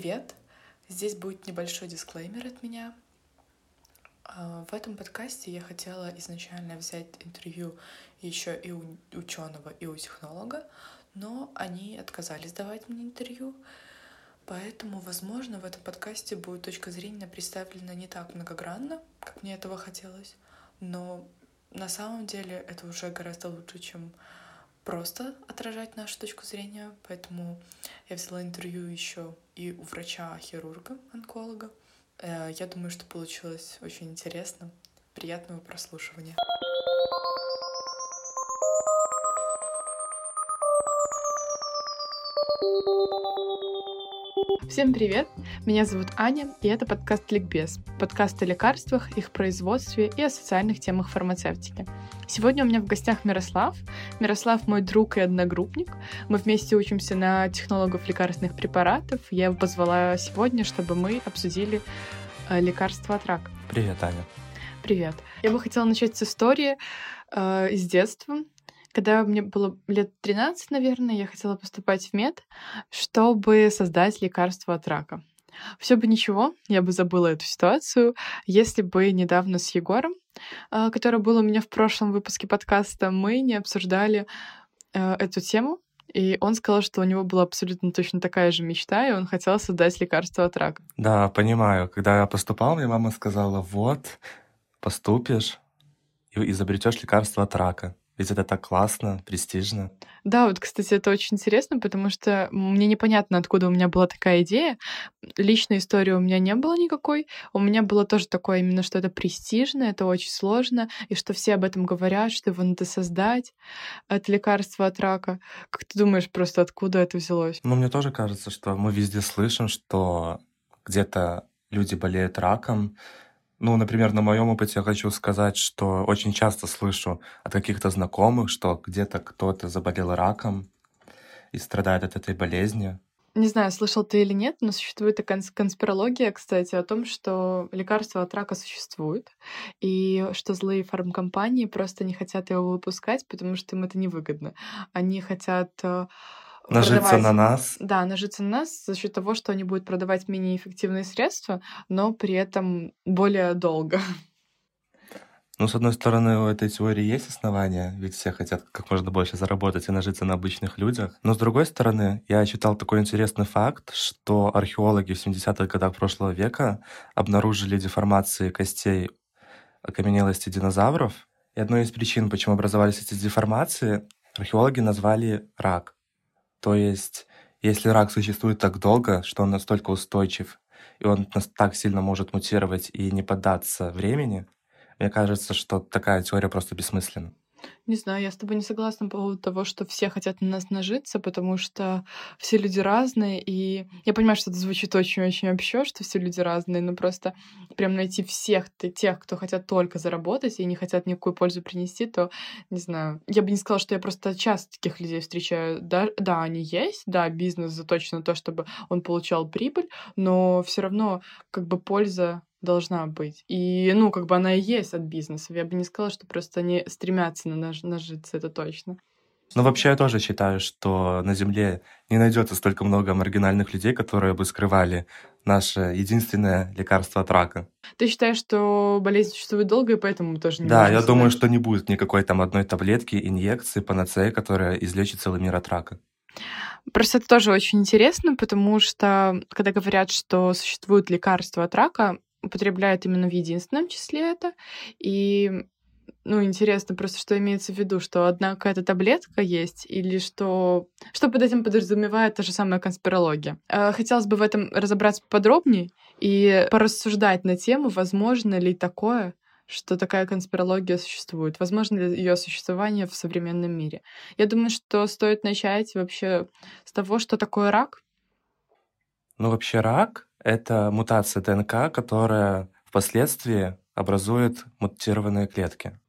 Привет! Здесь будет небольшой дисклеймер от меня. А, в этом подкасте я хотела изначально взять интервью еще и у ученого, и у технолога, но они отказались давать мне интервью. Поэтому, возможно, в этом подкасте будет точка зрения представлена не так многогранно, как мне этого хотелось. Но на самом деле это уже гораздо лучше, чем просто отражать нашу точку зрения, поэтому я взяла интервью еще и у врача-хирурга, онколога. Э, я думаю, что получилось очень интересно. Приятного прослушивания. Всем привет! Меня зовут Аня, и это подкаст «Ликбез» — подкаст о лекарствах, их производстве и о социальных темах фармацевтики. Сегодня у меня в гостях Мирослав. Мирослав мой друг и одногруппник. Мы вместе учимся на технологов лекарственных препаратов. Я его позвала сегодня, чтобы мы обсудили э, лекарства от рака. Привет, Аня. Привет. Я бы хотела начать с истории э, из детства. Когда мне было лет 13, наверное, я хотела поступать в мед, чтобы создать лекарство от рака. Все бы ничего, я бы забыла эту ситуацию, если бы недавно с Егором, а, который был у меня в прошлом выпуске подкаста, мы не обсуждали э, эту тему, и он сказал, что у него была абсолютно точно такая же мечта, и он хотел создать лекарство от рака. Да, понимаю. Когда я поступал, мне мама сказала, вот, поступишь и изобретешь лекарство от рака. Ведь это так классно, престижно. Да, вот, кстати, это очень интересно, потому что мне непонятно, откуда у меня была такая идея. Личной истории у меня не было никакой. У меня было тоже такое именно, что это престижно, это очень сложно, и что все об этом говорят, что его надо создать. Это лекарство от рака. Как ты думаешь, просто откуда это взялось? Ну, мне тоже кажется, что мы везде слышим, что где-то люди болеют раком, ну, например, на моем опыте я хочу сказать, что очень часто слышу от каких-то знакомых, что где-то кто-то заболел раком и страдает от этой болезни. Не знаю, слышал ты или нет, но существует такая конспирология, кстати, о том, что лекарство от рака существует, и что злые фармкомпании просто не хотят его выпускать, потому что им это невыгодно. Они хотят э, Нажиться продавать, на нас. Да, нажиться на нас за счет того, что они будут продавать менее эффективные средства, но при этом более долго. Ну, с одной стороны, у этой теории есть основания, ведь все хотят как можно больше заработать и нажиться на обычных людях. Но с другой стороны, я читал такой интересный факт, что археологи в 70-х годах прошлого века обнаружили деформации костей окаменелости динозавров. И одной из причин, почему образовались эти деформации, археологи назвали рак. То есть, если рак существует так долго, что он настолько устойчив, и он так сильно может мутировать и не поддаться времени, мне кажется, что такая теория просто бессмысленна. Не знаю, я с тобой не согласна по поводу того, что все хотят на нас нажиться, потому что все люди разные, и я понимаю, что это звучит очень-очень общо, что все люди разные, но просто прям найти всех тех, кто хотят только заработать и не хотят никакую пользу принести, то, не знаю, я бы не сказала, что я просто часто таких людей встречаю. Да, да они есть, да, бизнес заточен на то, чтобы он получал прибыль, но все равно как бы польза должна быть. И, ну, как бы она и есть от бизнеса. Я бы не сказала, что просто они стремятся на наж- нажиться, это точно. Ну, вообще, я тоже считаю, что на Земле не найдется столько много маргинальных людей, которые бы скрывали наше единственное лекарство от рака. Ты считаешь, что болезнь существует долго, и поэтому тоже не Да, я думаю, что не будет никакой там одной таблетки, инъекции, панацеи, которая излечит целый мир от рака. Просто это тоже очень интересно, потому что, когда говорят, что существует лекарство от рака, употребляют именно в единственном числе это. И ну, интересно просто, что имеется в виду, что одна какая-то таблетка есть, или что... Что под этим подразумевает та же самая конспирология. Э, хотелось бы в этом разобраться подробнее и порассуждать на тему, возможно ли такое, что такая конспирология существует, возможно ли ее существование в современном мире. Я думаю, что стоит начать вообще с того, что такое рак. Ну, вообще рак это мутация ДНК, которая впоследствии образует мутированные клетки.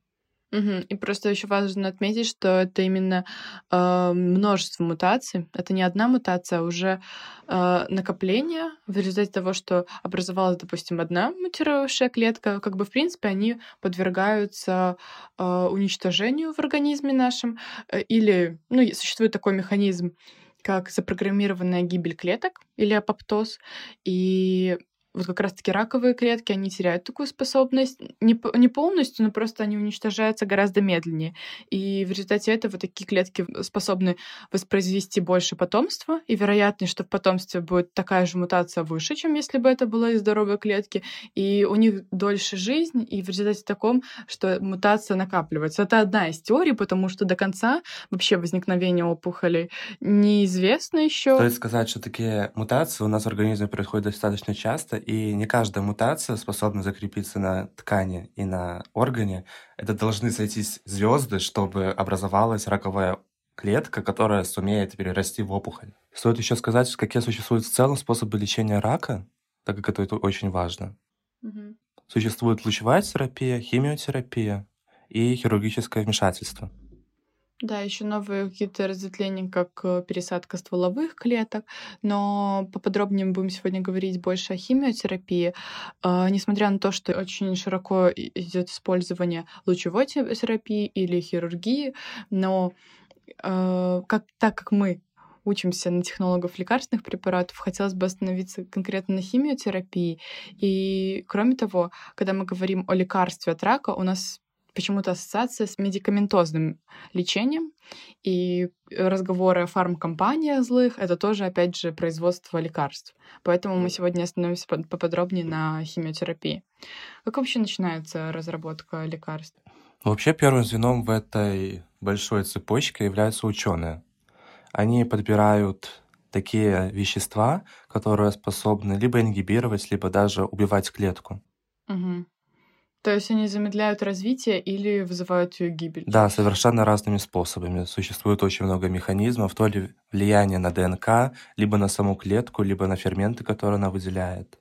Угу. И просто еще важно отметить, что это именно э, множество мутаций. Это не одна мутация, а уже э, накопление в результате того, что образовалась, допустим, одна мутировавшая клетка. Как бы, в принципе, они подвергаются э, уничтожению в организме нашем. Э, или, ну, существует такой механизм как запрограммированная гибель клеток или апоптоз. И вот как раз-таки раковые клетки, они теряют такую способность. Не, не полностью, но просто они уничтожаются гораздо медленнее. И в результате этого такие клетки способны воспроизвести больше потомства, и вероятность, что в потомстве будет такая же мутация выше, чем если бы это была из здоровой клетки. И у них дольше жизнь, и в результате таком, что мутация накапливается. Это одна из теорий, потому что до конца вообще возникновение опухолей неизвестно еще. Стоит сказать, что такие мутации у нас в организме происходят достаточно часто, и не каждая мутация способна закрепиться на ткани и на органе. Это должны сойтись звезды, чтобы образовалась раковая клетка, которая сумеет перерасти в опухоль. Стоит еще сказать, какие существуют в целом способы лечения рака, так как это, это очень важно. Мгм. Существует лучевая терапия, химиотерапия и хирургическое вмешательство. Да, еще новые какие-то разветвления, как э, пересадка стволовых клеток, но поподробнее мы будем сегодня говорить больше о химиотерапии. А, Несмотря на то, что очень широко идет использование лучевой те- терапии или хирургии, но э, как, так как мы учимся на технологов лекарственных препаратов, хотелось бы остановиться конкретно на химиотерапии. И кроме того, когда мы говорим о лекарстве от рака, у нас почему-то ассоциация с медикаментозным лечением, и разговоры о фармкомпаниях злых — это тоже, опять же, производство лекарств. Поэтому мы сегодня остановимся по- поподробнее на химиотерапии. Как вообще начинается разработка лекарств? Вообще первым звеном в этой большой цепочке являются ученые. Они подбирают такие вещества, которые способны либо ингибировать, либо даже убивать клетку. Мгм. То есть они замедляют развитие или вызывают ее гибель? Да, совершенно разными способами. Существует очень много механизмов, то ли влияние на ДНК, либо на саму клетку, либо на ферменты, которые она выделяет.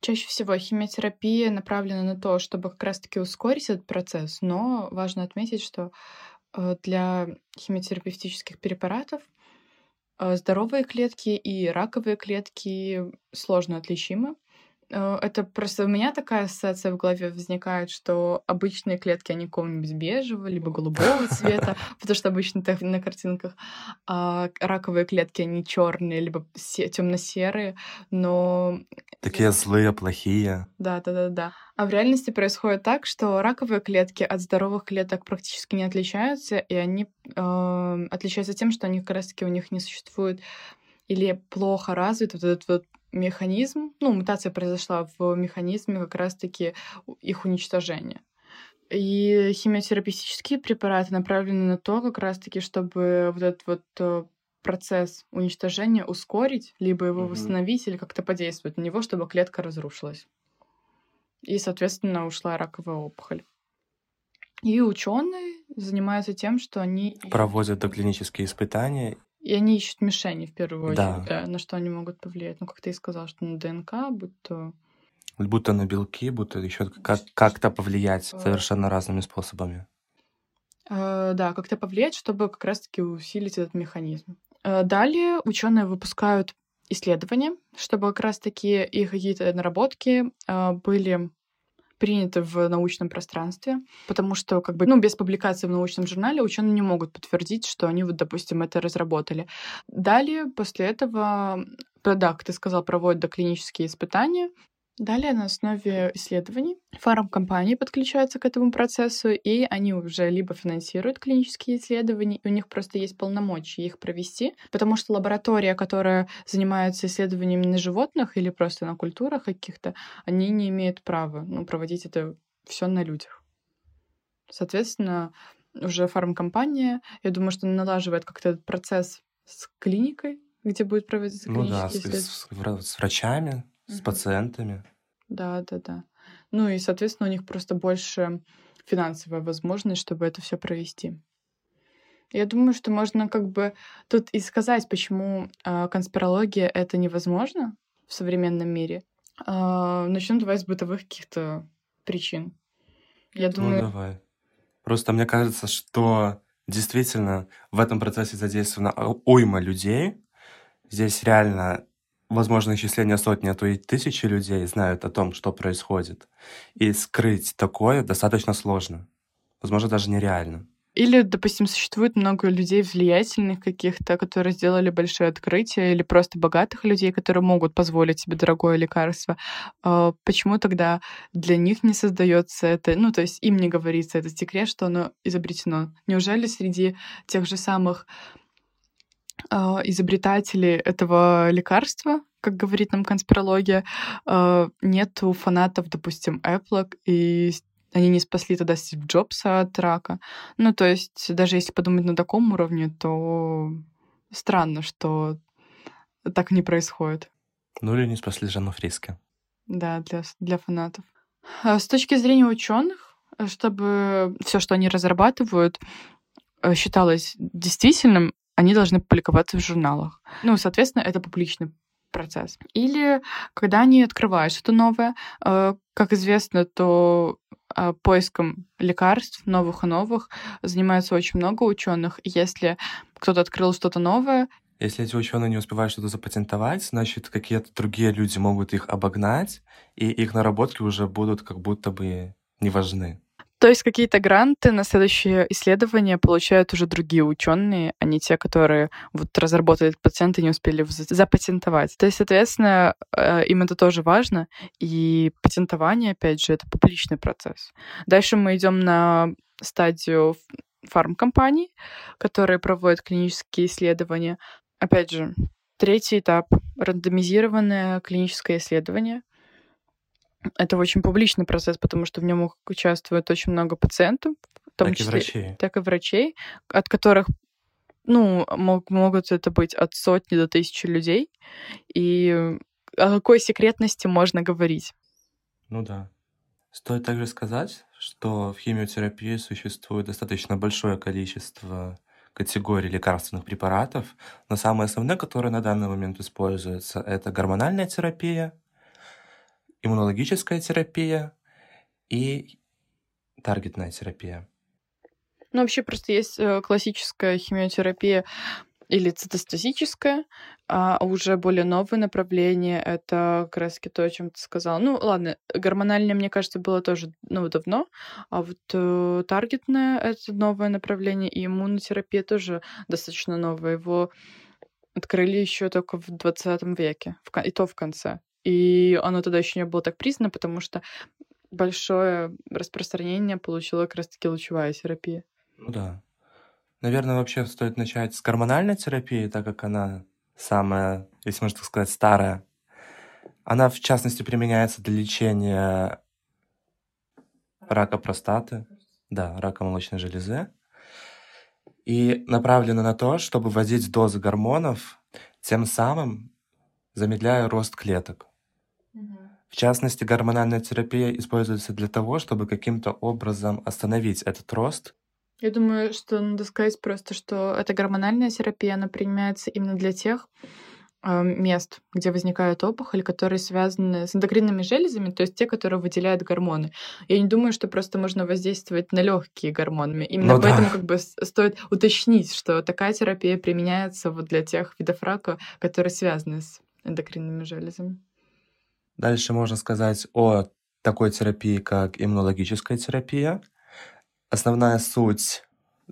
Чаще всего химиотерапия направлена на то, чтобы как раз-таки ускорить этот процесс, но важно отметить, что э, для химиотерапевтических препаратов э, здоровые клетки и раковые клетки сложно отличимы. Э, Это просто у меня такая ассоциация в голове возникает, что обычные клетки, они какого-нибудь бежевого, либо голубого цвета, потому что обычно так на картинках, а раковые клетки, они черные, либо темно-серые, но Такие злые, плохие. да, да, да, да. А в реальности происходит так, что раковые клетки от здоровых клеток практически не отличаются, и они э, отличаются тем, что они как раз-таки у них не существует или плохо развит вот этот вот механизм. Ну, мутация произошла в механизме как раз-таки их уничтожения. И химиотерапевтические препараты направлены на то, как раз-таки, чтобы вот этот вот э, процесс уничтожения ускорить, либо его Мгм. восстановить, или как-то подействовать на него, чтобы клетка разрушилась. И, соответственно, ушла раковая опухоль. И ученые занимаются тем, что они Проводят доклинические испытания. И они ищут мишени в первую Да. очередь, да, на что они могут повлиять. Ну, как ты и сказал, что на ДНК, будь то Будто на белки, будто еще как- как-то повлиять совершенно разными способами. Э, да, как-то повлиять, чтобы как раз-таки усилить этот механизм. Э, Далее ученые выпускают исследования, чтобы как раз-таки их какие-то наработки э, были приняты в научном пространстве, потому что как бы, ну, без публикации в научном журнале ученые не могут подтвердить, что они, вот, допустим, это разработали. Далее, после этого, да, как ты сказал, проводят доклинические испытания, Далее на основе исследований фармкомпании подключаются к этому процессу, и они уже либо финансируют клинические исследования, у них просто есть полномочия их провести, потому что лаборатория, которая занимается исследованиями на животных или просто на культурах каких-то, они не имеют права ну, проводить это все на людях. Соответственно, уже фармкомпания, я думаю, что налаживает как-то этот процесс с клиникой, где будет проводиться Ну да, клинические исследования. с- с врачами, с пациентами. Да, да, да. Ну и, соответственно, у них просто больше финансовая возможность, чтобы это все провести. Я думаю, что можно как бы тут и сказать, почему а, конспирология это невозможно в современном мире. А, начнем давай с бытовых каких-то причин. Я Ну думаю, давай. Просто мне кажется, что действительно в этом процессе задействована уйма людей. Здесь реально возможно исчисление сотни, а то и тысячи людей знают о том, что происходит. И скрыть такое достаточно сложно. Возможно, даже нереально. Или, допустим, существует много людей влиятельных каких-то, которые сделали большие открытия, или просто богатых людей, которые могут позволить себе дорогое лекарство. А, почему тогда для них не создается это, ну, то есть им не говорится этот секрет, что оно изобретено? Неужели среди тех же самых изобретателей этого лекарства, как говорит нам конспирология, а, нету фанатов, допустим, Apple, и они не спасли тогда Стив Джобса от рака. Ну, то есть, даже если подумать на таком уровне, то странно, что так не происходит. Ну или не спасли Жанну Фриске. Да, для, для фанатов. А с точки зрения ученых, чтобы все, что они разрабатывают, э, считалось действительным, они должны публиковаться в журналах. Ну, соответственно, это публичный процесс. Или когда они открывают что-то новое, э, как известно, то э, поиском лекарств новых и новых занимается очень много ученых. Если кто-то открыл что-то новое, если эти ученые не успевают что-то запатентовать, значит, какие-то другие люди могут их обогнать, и их наработки уже будут как будто бы не важны. То есть какие-то гранты на следующее исследование получают уже другие ученые, а не те, которые вот разработали этот и не успели запатентовать. То есть, соответственно, э, им это тоже важно. И патентование, опять же, это публичный процесс. Дальше мы идем на стадию фармкомпаний, которые проводят клинические исследования. Опять же, третий этап — рандомизированное клиническое исследование — это очень публичный процесс, потому что в нем участвует очень много пациентов, в том так числе, и врачей. так и врачей, от которых ну, мог, могут это быть от сотни до тысячи людей. И о какой секретности можно говорить? Ну да. Стоит также сказать, что в химиотерапии существует достаточно большое количество категорий лекарственных препаратов, но самые основные, которые на данный момент используются, это гормональная терапия, иммунологическая терапия и таргетная терапия. Ну, вообще просто есть э, классическая химиотерапия или цитостатическая, а уже более новое направление — это как раз то, о чем ты сказала. Ну, ладно, гормональное, мне кажется, было тоже ну, давно, а вот э, таргетное — это новое направление, и иммунотерапия тоже достаточно новая. Его открыли еще только в 20 веке, и то в конце. И оно тогда еще не было так признано, потому что большое распространение получила как раз-таки лучевая терапия. Ну да. Наверное, вообще стоит начать с гормональной терапии, так как она самая, если можно так сказать, старая. Она, в частности, применяется для лечения рака простаты, да, рака молочной железы, и направлена на то, чтобы вводить дозы гормонов, тем самым замедляя рост клеток. В частности, гормональная терапия используется для того, чтобы каким-то образом остановить этот рост. Я думаю, что надо сказать просто, что эта гормональная терапия, она применяется именно для тех э, мест, где возникают опухоли, которые связаны с эндокринными железами, то есть те, которые выделяют гормоны. Я не думаю, что просто можно воздействовать на легкие гормонами. Именно ну, поэтому да. как бы стоит уточнить, что такая терапия применяется вот для тех видов рака, которые связаны с эндокринными железами. Дальше можно сказать о такой терапии, как иммунологическая терапия. Основная суть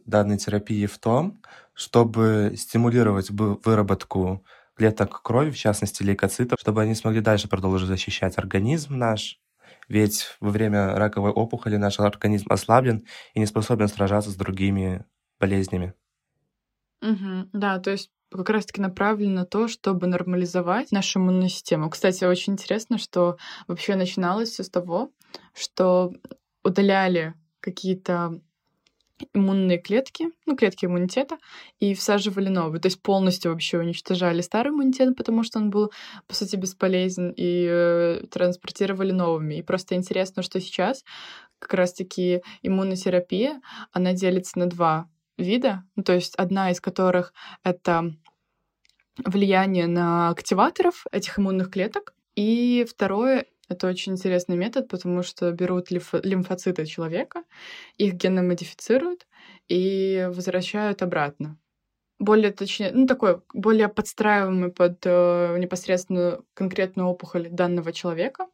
данной терапии в том, чтобы стимулировать выработку клеток крови, в частности лейкоцитов, чтобы они смогли дальше продолжить защищать организм наш. Ведь во время раковой опухоли наш организм ослаблен и не способен сражаться с другими болезнями. Угу, да, то есть как раз-таки направлен на то, чтобы нормализовать нашу иммунную систему. Кстати, очень интересно, что вообще начиналось все с того, что удаляли какие-то иммунные клетки, ну, клетки иммунитета, и всаживали новые. То есть полностью вообще уничтожали старый иммунитет, потому что он был, по сути, бесполезен, и э, транспортировали новыми. И просто интересно, что сейчас как раз-таки иммунотерапия, она делится на два вида, ну, то есть одна из которых это влияние на активаторов этих иммунных клеток, и второе это очень интересный метод, потому что берут лимфоциты человека, их генно модифицируют и возвращают обратно. Более точнее, ну такой более подстраиваемый под э, непосредственно конкретную опухоль данного человека,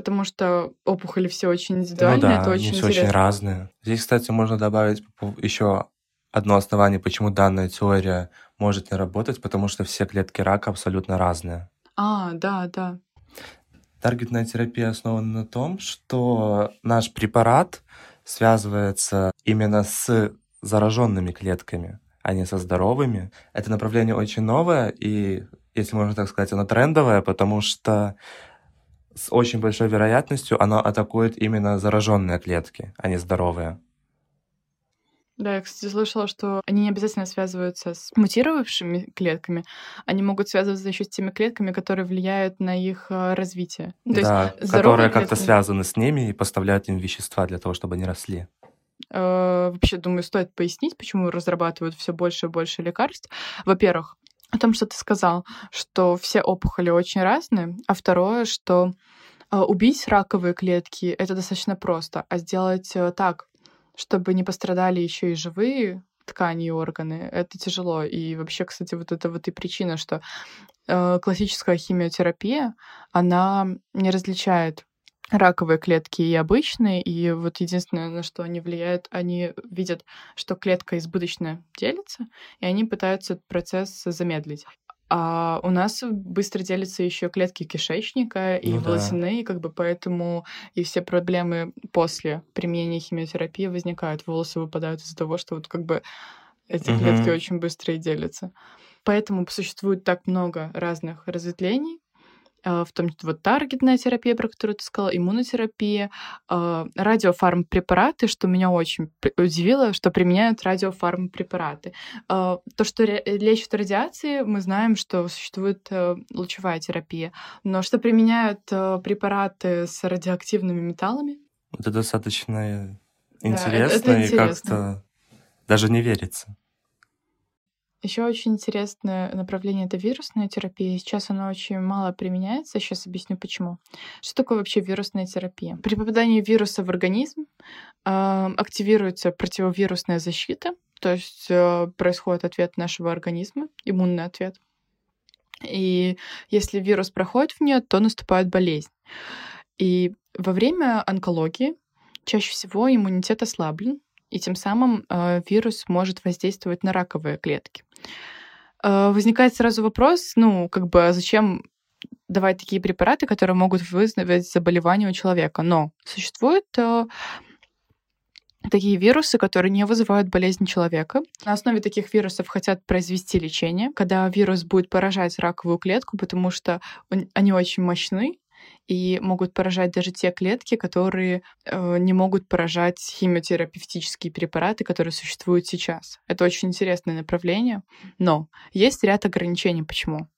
потому что опухоли все очень индивидуальные, ну да, это очень все интересно. очень разные. Здесь, кстати, можно добавить еще одно основание, почему данная теория может не работать, потому что все клетки рака абсолютно разные. А, да, да. Таргетная терапия основана на том, что наш препарат связывается именно с зараженными клетками, а не со здоровыми. Это направление очень новое, и, если можно так сказать, оно трендовое, потому что с очень большой вероятностью оно атакует именно зараженные клетки, а не здоровые. Да, я, кстати, слышала, что они не обязательно связываются с мутировавшими клетками, они могут связываться еще с теми клетками, которые влияют на их э, развитие. То да, есть которые как-то связаны с ними и поставляют им вещества для того, чтобы они росли. Э, вообще, думаю, стоит пояснить, почему разрабатывают все больше и больше лекарств. Во-первых, о том, что ты сказал, что все опухоли очень разные, а второе, что э, убить раковые клетки это достаточно просто, а сделать так, чтобы не пострадали еще и живые ткани и органы, это тяжело. И вообще, кстати, вот это вот и причина, что э, классическая химиотерапия, она не различает раковые клетки и обычные, и вот единственное, на что они влияют, они видят, что клетка избыточно делится, и они пытаются этот процесс замедлить. А у нас быстро делятся еще клетки кишечника и ну, волосяные, да. как бы поэтому и все проблемы после применения химиотерапии возникают. Волосы выпадают из-за того, что вот как бы эти угу. клетки очень быстро и делятся. Поэтому существует так много разных разветвлений, в том числе вот таргетная терапия, про которую ты сказала, иммунотерапия, а, радиофармпрепараты, что меня очень удивило, что применяют радиофармпрепараты. А, то, что лечат радиации, мы знаем, что существует э, лучевая терапия, но что применяют э, препараты с радиоактивными металлами? Это достаточно интересно да, это, это и как-то даже не верится. Еще очень интересное направление — это вирусная терапия. Сейчас она очень мало применяется. Сейчас объясню, почему. Что такое вообще вирусная терапия? При попадании вируса в организм э, активируется противовирусная защита, то есть э, происходит ответ нашего организма, иммунный ответ. И если вирус проходит в нее, то наступает болезнь. И во время онкологии чаще всего иммунитет ослаблен, и тем самым э, вирус может воздействовать на раковые клетки. Э, возникает сразу вопрос, ну, как бы, а зачем давать такие препараты, которые могут вызвать заболевание у человека? Но существует э, такие вирусы, которые не вызывают болезнь человека. На основе таких вирусов хотят произвести лечение, когда вирус будет поражать раковую клетку, потому что они очень мощны, и могут поражать даже те клетки, которые э, не могут поражать химиотерапевтические препараты, которые существуют сейчас. Это очень интересное направление, но есть ряд ограничений. Почему?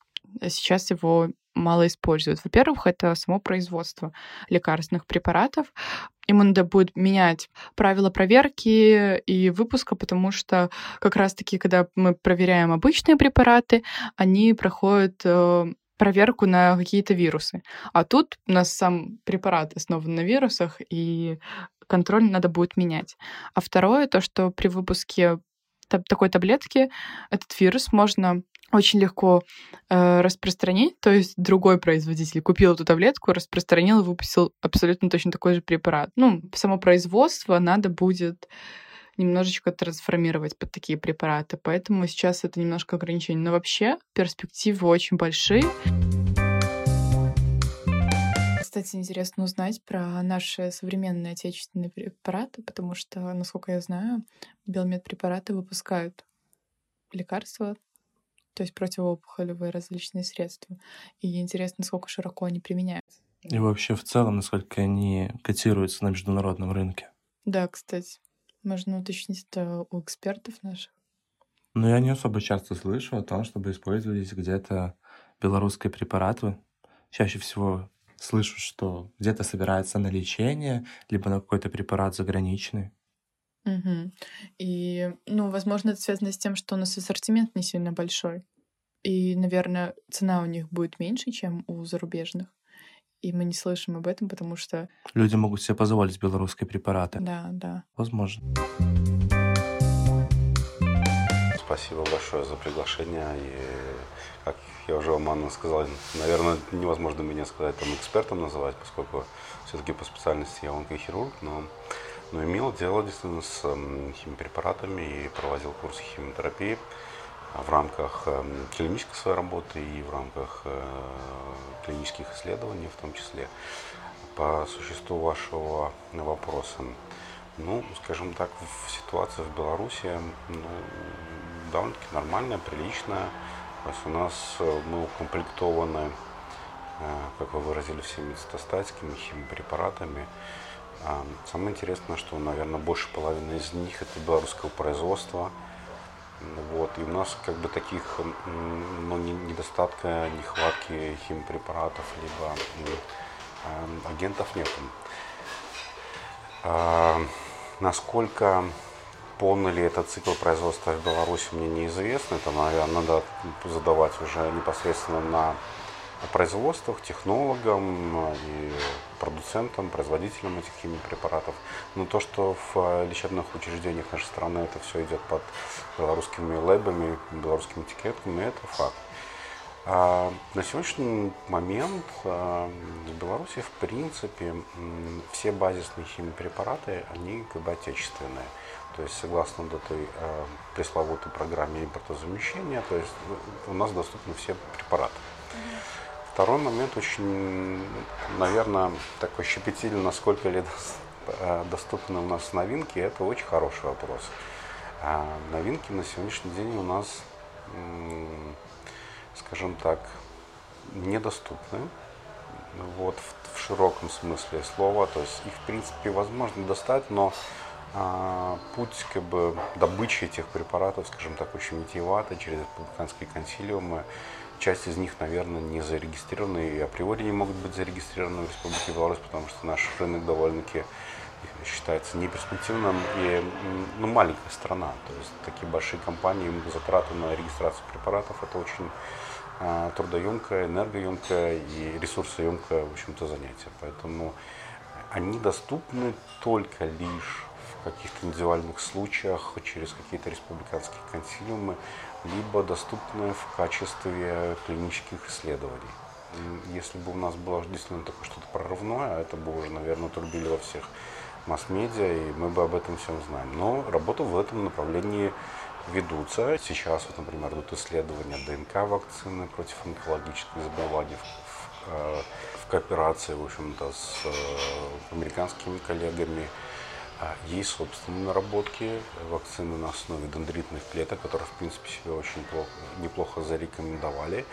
Сейчас его мало используют. Во-первых, это само производство лекарственных препаратов. Ему надо будет менять правила проверки и выпуска, потому что как раз-таки, когда мы проверяем обычные препараты, они проходят э, проверку на какие-то вирусы. А тут у нас сам препарат основан на вирусах, и контроль надо будет менять. А второе, то, что при выпуске такой таблетки этот вирус можно очень легко э, распространить, то есть другой производитель купил эту таблетку, распространил и выпустил абсолютно точно такой же препарат. Ну, само производство надо будет немножечко трансформировать под такие препараты. Поэтому сейчас это немножко ограничение. Но вообще перспективы очень большие. Кстати, интересно узнать про наши современные отечественные препараты, потому что, насколько я знаю, биомедпрепараты выпускают лекарства, то есть противоопухолевые различные средства. И интересно, насколько широко они применяются. И вообще в целом, насколько они котируются на международном рынке. Да, кстати. Можно уточнить это у экспертов наших. Ну, я не особо часто слышу о том, чтобы использовались где-то белорусские препараты. Чаще всего слышу, что где-то собирается на лечение, либо на какой-то препарат заграничный. Угу. И, ну, возможно, это связано с тем, что у нас ассортимент не сильно большой. И, наверное, цена у них будет меньше, чем у зарубежных и мы не слышим об этом, потому что... Люди могут себе позволить белорусские препараты. Да, да. Возможно. спасибо большое за приглашение. И, как я уже вам, Анна, сказал, наверное, невозможно меня сказать там экспертом называть, поскольку все-таки по специальности я онкохирург, но, но имел дело действительно с химиопрепаратами и проводил курсы химиотерапии в рамках клинической своей работы и в рамках э, клинических исследований в том числе. По существу вашего вопроса, ну, скажем так, ситуация в Беларуси ну, довольно-таки нормальная, приличная. То есть у нас э, мы укомплектованы, э, как вы выразили, всеми цитостатиками, химпрепаратами. А, самое интересное, что, наверное, больше половины из них это белорусского производства. Вот, и у нас как бы таких ну, недостатка, нехватки химпрепаратов, либо э, агентов нет. А, насколько полный ли этот цикл производства в Беларуси, мне неизвестно. Это, наверное, надо задавать уже непосредственно на производствах, технологам и продуцентам, производителям этих химиопрепаратов. Но то, что в лечебных учреждениях нашей страны это все идет под белорусскими лэбами, белорусскими этикетками, это факт. А на сегодняшний момент а, в Беларуси, в принципе, все базисные химиопрепараты, они как бы отечественные. То есть, согласно вот этой а, пресловутой программе импортозамещения, то есть у нас доступны все препараты. Второй момент очень, наверное, такой щепетильный, насколько ли доступны у нас новинки, это очень хороший вопрос. А новинки на сегодняшний день у нас скажем так, недоступны вот, в, в широком смысле слова. То есть их, в принципе, возможно достать, но путь как бы, добычи этих препаратов, скажем так, очень витиеватый через республиканские консилиумы. Часть из них, наверное, не зарегистрированы и априори не могут быть зарегистрированы в Республике Беларусь, потому что наш рынок довольно-таки считается неперспективным и ну, маленькая страна. То есть такие большие компании, затраты на регистрацию препаратов это очень а, трудоемкое, энергоемкое и ресурсоемкое, в общем-то, занятие. Поэтому они доступны только лишь каких-то индивидуальных случаях через какие-то республиканские консилиумы, либо доступны в качестве клинических исследований. Если бы у нас было действительно такое что-то прорывное, это бы уже, наверное, трубили во всех масс-медиа, и мы бы об этом всем знаем. Но работа в этом направлении ведутся. Сейчас, вот, например, идут исследования ДНК вакцины против онкологических заболеваний в, в, в кооперации, в общем-то, с э, американскими коллегами. А есть собственные наработки вакцины на основе дендритных клеток, которые, в принципе, себя очень плохо, неплохо зарекомендовали.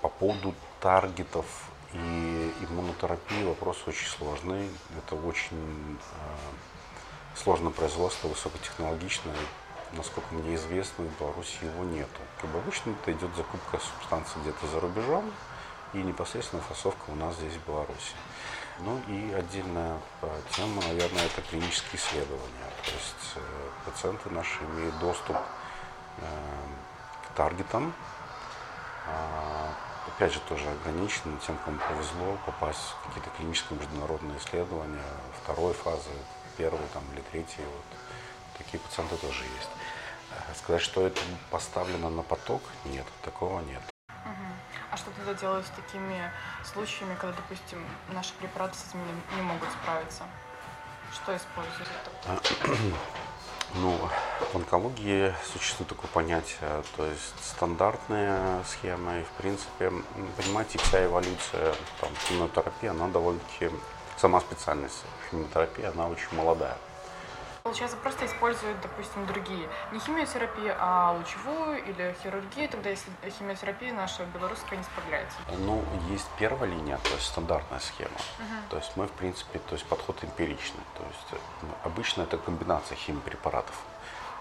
По поводу таргетов и иммунотерапии вопрос очень сложный. Это очень э, сложное производство, высокотехнологичное насколько мне известно, в Беларуси его нету. Как бы обычно это идет закупка субстанции где-то за рубежом и непосредственно фасовка у нас здесь в Беларуси. Ну и отдельная э, тема, наверное, это клинические исследования. То есть э, пациенты наши имеют доступ э, к таргетам, э, опять же, тоже ограничено тем, кому повезло попасть в какие-то клинические международные исследования второй фазы, первой там, или третьей. Вот. Такие пациенты тоже есть. Сказать, что это поставлено на поток, нет, такого нет. А что тогда делают с такими случаями, когда, допустим, наши препараты с этим не, могут справиться? Что используют? Ну, в онкологии существует такое понятие, то есть стандартная схема, и в принципе, понимаете, вся эволюция там, химиотерапии, она довольно-таки, сама специальность химиотерапии, она очень молодая. Получается, просто используют, допустим, другие. Не химиотерапию, а лучевую или хирургию, тогда если химиотерапия наша белорусская не справляется. Ну, есть первая линия, то есть стандартная схема. Uh-huh. То есть мы, в принципе, то есть подход эмпиричный. То есть ну, обычно это комбинация химпрепаратов.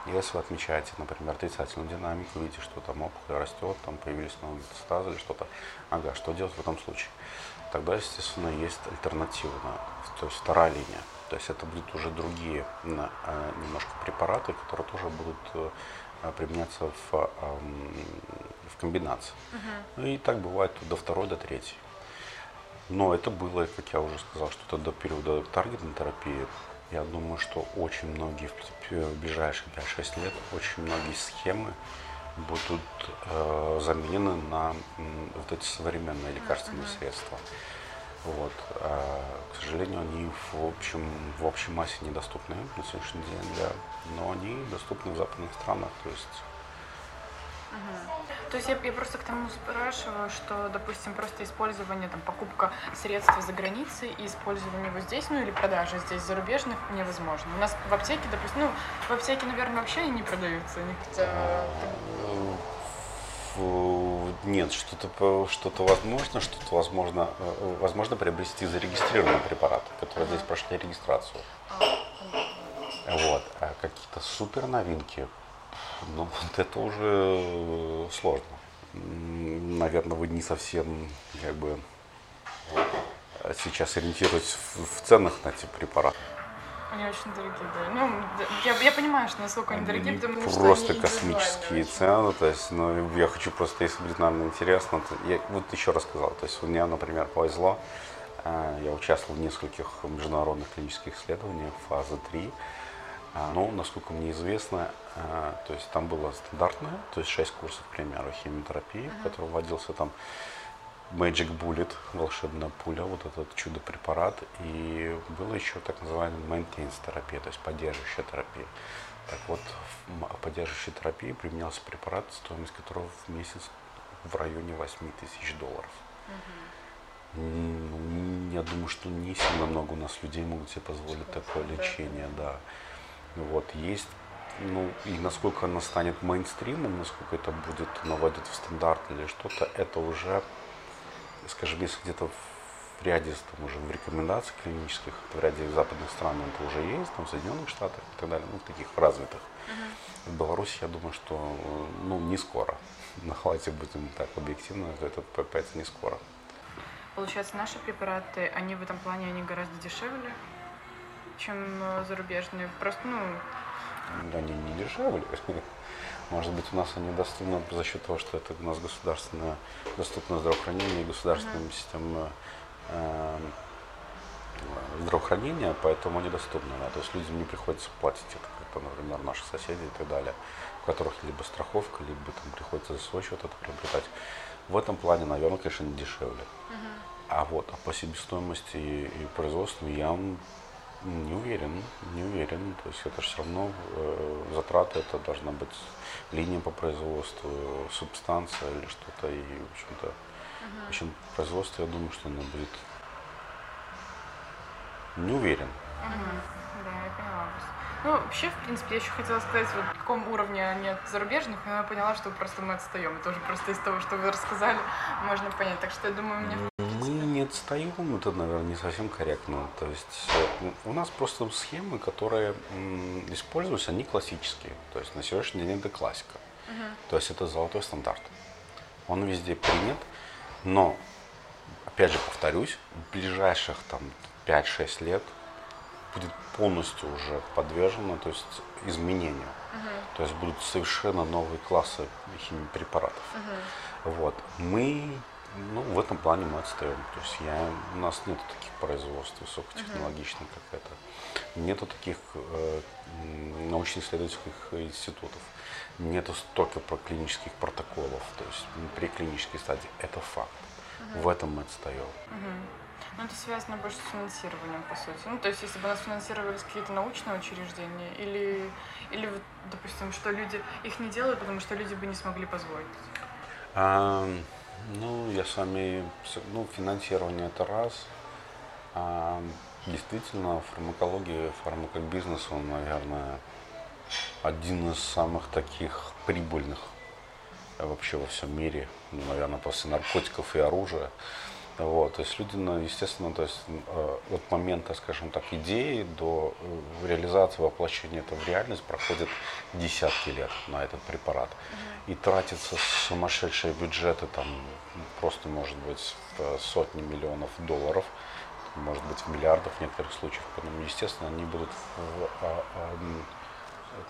Если вы отмечаете, например, отрицательную динамику, видите, что там опухоль растет, там появились новые метастазы или что-то, ага, что делать в этом случае? Тогда, естественно, есть альтернативная, то есть вторая линия. То есть это будут уже другие э, немножко препараты, которые тоже будут э, применяться в, в комбинации. Угу. И так бывает до второй, до третьей. Но это было, как я уже сказал, что-то до периода таргетной терапии. Я думаю, что очень многие в ближайшие 5-6 лет, очень многие схемы будут э, заменены на вот эти современные лекарственные uh-huh. средства. Вот. А, к сожалению, они в общем, в общей массе недоступны на сегодняшний день, да, но они доступны в западных странах, то есть Угу. То есть я, я просто к тому спрашиваю, что, допустим, просто использование, там, покупка средств за границей и использование его здесь, ну или продажа здесь зарубежных невозможно. У нас в аптеке, допустим, ну, в аптеке, наверное, вообще они не продаются, они хотя... Нет, что-то что возможно, что-то возможно, э, возможно приобрести зарегистрированный препарат, которые здесь прошли регистрацию. А, вот. А какие-то супер новинки ну, вот это уже э, сложно. Наверное, вы не совсем как бы сейчас ориентируетесь в ценах на эти препараты. Они очень дорогие, да. Ну, я, я понимаю, что насколько они, они дорогие, потому просто что Просто космические цены, то есть, ну, я хочу просто, если будет нам интересно, то я вот еще раз сказал, то есть, у меня, например, повезло, э, я участвовал в нескольких международных клинических исследованиях фазы 3, а, ну, насколько мне известно, а, то есть там было стандартное, то есть 6 курсов, к примеру, химиотерапии, uh-huh. в котором вводился там Magic Bullet, волшебная пуля, вот этот чудо-препарат, и было еще так называемая maintenance терапия, то есть поддерживающая терапия. Так вот, в поддерживающей терапии применялся препарат, стоимость которого в месяц в районе 8 тысяч долларов. Uh-huh. Я думаю, что не сильно много у нас людей могут себе позволить такое лечение, да. Вот, есть, ну, и насколько она станет мейнстримом, насколько это будет наводить в стандарт или что-то, это уже, скажем, если где-то в ряде, там, уже в рекомендациях клинических, в ряде западных стран это уже есть, там, в Соединенных Штатах и так далее, ну, в таких развитых. Uh-huh. В Беларуси, я думаю, что, ну, не скоро. На хвате будем так объективно, это опять не скоро. Получается, наши препараты, они в этом плане, они гораздо дешевле? чем э, зарубежные. Просто, ну... Они не дешевле. Может быть, у нас они доступны за счет того, что это у нас государственное, доступное здравоохранение и государственная система э, здравоохранения, поэтому они доступны. Да. То есть людям не приходится платить это, как, например, наши соседи и так далее, у которых либо страховка, либо там приходится за свой счет это приобретать. В этом плане, наверное, конечно, не дешевле. Uh-huh. А вот а по себестоимости и, и производству я не уверен, не уверен. То есть это же все равно э, затраты, это должна быть линия по производству, субстанция или что-то. И, в общем-то, uh-huh. в общем, производство, я думаю, что оно будет не уверен. Uh-huh. Да, я поняла вас. Ну, вообще, в принципе, я еще хотела сказать, вот, в каком уровне нет зарубежных, но я поняла, что просто мы отстаем. Это уже просто из того, что вы рассказали, можно понять. Так что я думаю, мне... Мы не отстаем, это, наверное, не совсем корректно. То есть э, у нас просто схемы, которые используются, они классические. То есть на сегодняшний день это классика. Uh-huh. То есть это золотой стандарт. Он везде принят, но, опять же, повторюсь, в ближайших там 5-6 лет будет полностью уже подвержена то есть, изменению. Uh-huh. То есть будут совершенно новые классы химипрепаратов. Uh-huh. Вот. Мы ну, в этом плане мы отстаем. То есть я, у нас нет таких производств высокотехнологичных, uh-huh. как это. Нету таких э, научно-исследовательских институтов. Нету столько клинических протоколов, то есть при клинической стадии. Это факт. Uh-huh. В этом мы отстаем. Uh-huh. Ну, это связано больше с финансированием, по сути. Ну, то есть, если бы у нас финансировались какие-то научные учреждения, или, или допустим, что люди их не делают, потому что люди бы не смогли позволить? А, ну, я с вами, ну, финансирование это раз. А, действительно, фармакология, фармакобизнес, он, наверное, один из самых таких прибыльных вообще во всем мире, ну, наверное, после наркотиков и оружия. Вот, то есть люди, ну, естественно, то есть э, от момента, скажем так, идеи до э, реализации, воплощения этого в реальность проходит десятки лет на этот препарат. И тратятся сумасшедшие бюджеты, там просто может быть сотни миллионов долларов, может быть в миллиардах в некоторых случаях, поэтому, естественно, они будут а, а,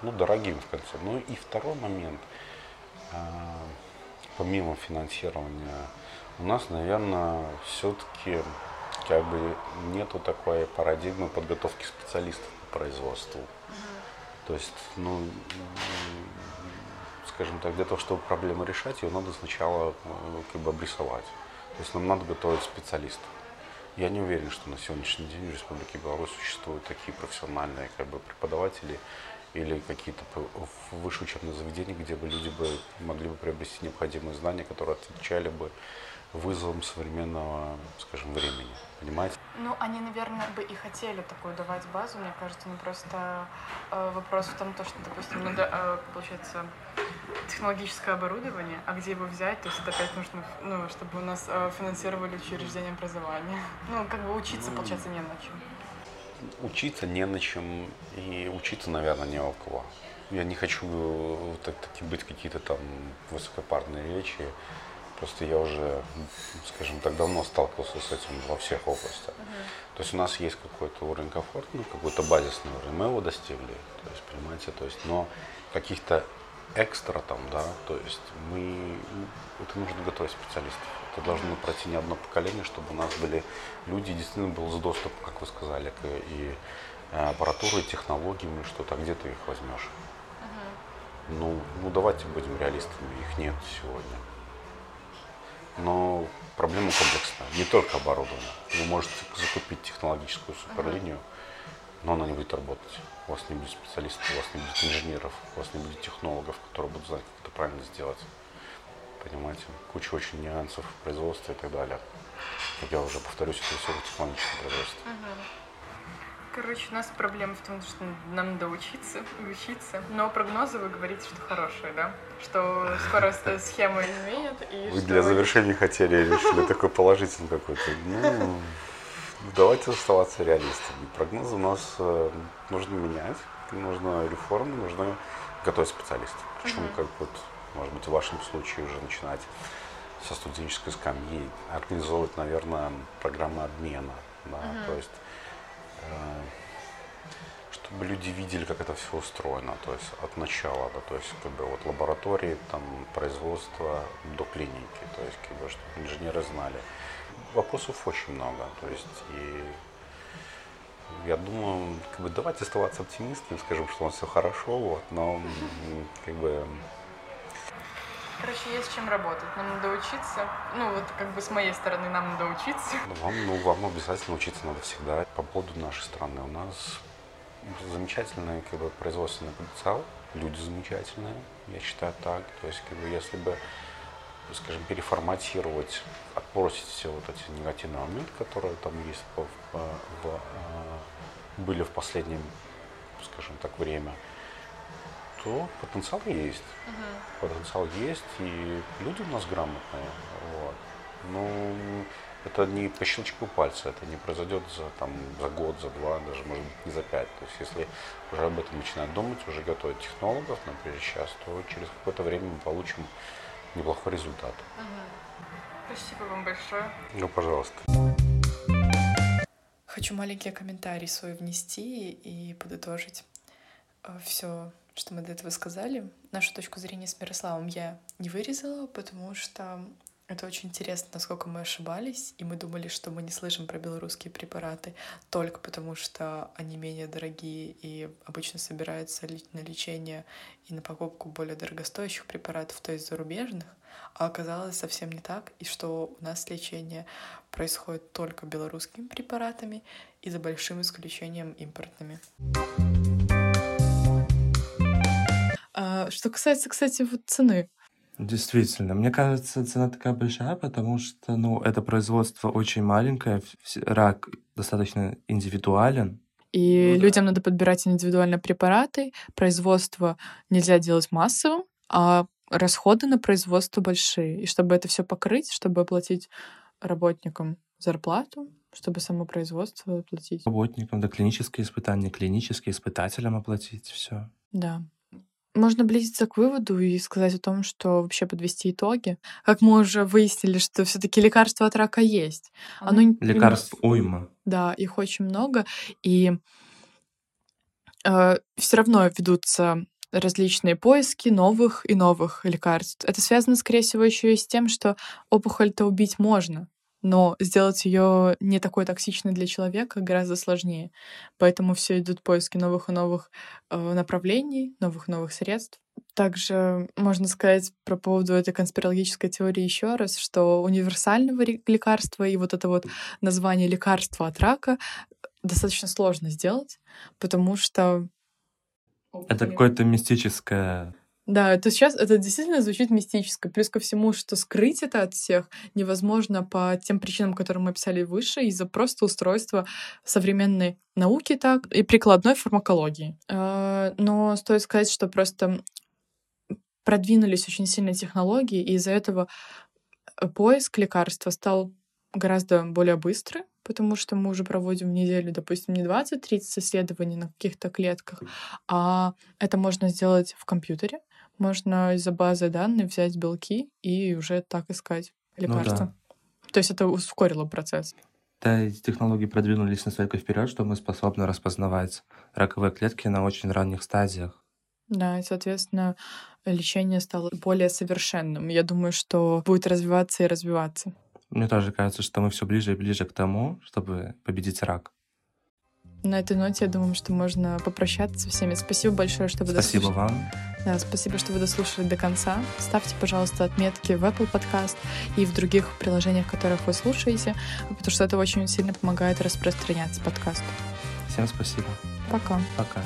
ну, дорогим в конце. Ну и второй момент, помимо финансирования у нас, наверное, все-таки как бы нету такой парадигмы подготовки специалистов по производству. Uh-huh. То есть, ну, скажем так, для того, чтобы проблему решать, ее надо сначала ну, как бы обрисовать. То есть нам надо готовить специалистов. Я не уверен, что на сегодняшний день в Республике Беларусь существуют такие профессиональные как бы, преподаватели или какие-то высшие учебные заведения, где бы люди бы могли бы приобрести необходимые знания, которые отвечали бы вызовом современного, скажем, времени. Понимаете? Ну, они, наверное, бы и хотели такую давать базу, мне кажется, но просто э, вопрос в том, то, что, допустим, надо, э, получается, технологическое оборудование, а где его взять, то есть это опять нужно, ну, чтобы у нас э, финансировали учреждения образования. Ну, как бы учиться, ну, получается, не на чем. Учиться не на чем, и учиться, наверное, не у кого. Я не хочу вот так, таки быть какие-то там высокопарные речи, Просто я уже, скажем так, давно сталкивался с этим во всех областях. Uh-huh. То есть у нас есть какой-то уровень комфорта, ну, какой-то базисный уровень. Мы его достигли, то есть, понимаете, то есть, но каких-то экстра там, да, то есть мы, это нужно готовить специалистов. Это должно пройти не одно поколение, чтобы у нас были люди, действительно был с доступом, как вы сказали, к и э, аппаратурой, и технологиями, что-то, а где ты их возьмешь? Ну, ну, давайте будем реалистами, их нет сегодня. Но проблема комплексная, не только оборудование. Вы можете закупить технологическую суперлинию, но она не будет работать. У вас не будет специалистов, у вас не будет инженеров, у вас не будет технологов, которые будут знать, как это правильно сделать. Понимаете? Куча очень нюансов производства и так далее. Как я уже повторюсь, это высокотехнологичное производство. Uh-huh. Короче, у нас проблема в том, что нам надо учиться, учиться. Но прогнозы вы говорите, что хорошие, да? Что скоро схема изменят. И вы для завершения хотели решили такой положительный какой-то. Ну, давайте оставаться реалистами. Прогнозы у нас э, нужно менять, нужно реформы, нужно готовить специалистов. Причем, как вот, может быть, в вашем случае уже начинать со студенческой скамьи, организовывать, наверное, программы обмена. Да, uh-huh. То есть чтобы люди видели, как это все устроено, то есть от начала, да, то есть как бы от лаборатории, там, производства до клиники, то есть как бы, чтобы инженеры знали. Вопросов очень много, то есть и я думаю, как бы давайте оставаться оптимистами, скажем, что у нас все хорошо, вот, но как бы Короче, есть чем работать. Нам надо учиться. Ну, вот как бы с моей стороны нам надо учиться. Ну, вам, ну, вам обязательно учиться надо всегда. По поводу нашей страны у нас замечательный как бы, производственный потенциал. Люди замечательные, я считаю так. То есть, как бы, если бы, скажем, переформатировать, отбросить все вот эти негативные моменты, которые там есть в, в, в, э, были в последнем, скажем так, время, то потенциал есть. Угу. Потенциал есть, и люди у нас грамотные. Вот. Ну, это не по щелчку пальца, это не произойдет за, там, за год, за два, даже, может быть, не за пять. То есть, если уже об этом начинать думать, уже готовить технологов, например, сейчас, то через какое-то время мы получим неплохой результат. Угу. Спасибо вам большое. Ну, пожалуйста. Хочу маленький комментарий свой внести и подытожить э, все что мы до этого сказали. Нашу точку зрения с Мирославом я не вырезала, потому что это очень интересно, насколько мы ошибались, и мы думали, что мы не слышим про белорусские препараты только потому, что они менее дорогие и обычно собираются на лечение и на покупку более дорогостоящих препаратов, то есть зарубежных, а оказалось совсем не так, и что у нас лечение происходит только белорусскими препаратами и за большим исключением импортными. А, что касается, кстати, вот цены. Действительно, мне кажется, цена такая большая, потому что, ну, это производство очень маленькое, рак достаточно индивидуален. И ну, людям да. надо подбирать индивидуально препараты, производство нельзя делать массовым, а расходы на производство большие. И чтобы это все покрыть, чтобы оплатить работникам зарплату, чтобы само производство оплатить. Работникам, да, клинические испытания, клинические испытателям оплатить все. Да можно близиться к выводу и сказать о том, что вообще подвести итоги. Как мы уже выяснили, что все-таки лекарство от рака есть. Оно Лекарств уйма. Да, их очень много. И э, все равно ведутся различные поиски новых и новых лекарств. Это связано, скорее всего, еще и с тем, что опухоль-то убить можно но сделать ее не такой токсичной для человека гораздо сложнее. Поэтому все идут поиски новых и новых э, направлений, новых и новых средств. Также можно сказать про поводу этой конспирологической теории еще раз, что универсального лекарства и вот это вот название лекарства от рака достаточно сложно сделать, потому что... Это какое-то мистическое да, это сейчас это действительно звучит мистически. Плюс ко всему, что скрыть это от всех невозможно по тем причинам, которые мы описали выше, из-за просто устройства современной науки так и прикладной фармакологии. А, но стоит сказать, что просто продвинулись очень сильно технологии, и из-за этого поиск лекарства стал гораздо более быстрый, потому что мы уже проводим в неделю, допустим, не 20-30 исследований на каких-то клетках, а это можно сделать в компьютере. Можно из-за базы данных взять белки и уже так искать лекарства. Ну, да. То есть это ускорило процесс. Да, эти технологии продвинулись настолько вперед, что мы способны распознавать раковые клетки на очень ранних стадиях. Да, и, соответственно, лечение стало более совершенным. Я думаю, что будет развиваться и развиваться. Мне тоже кажется, что мы все ближе и ближе к тому, чтобы победить рак. На этой ноте, я думаю, что можно попрощаться со всеми. Спасибо большое, что вы спасибо дослушали. Спасибо вам. Да, спасибо, что вы дослушали до конца. Ставьте, пожалуйста, отметки в Apple Podcast и в других приложениях, которых вы слушаете, потому что это очень сильно помогает распространяться подкасту. Всем спасибо. Пока. Пока.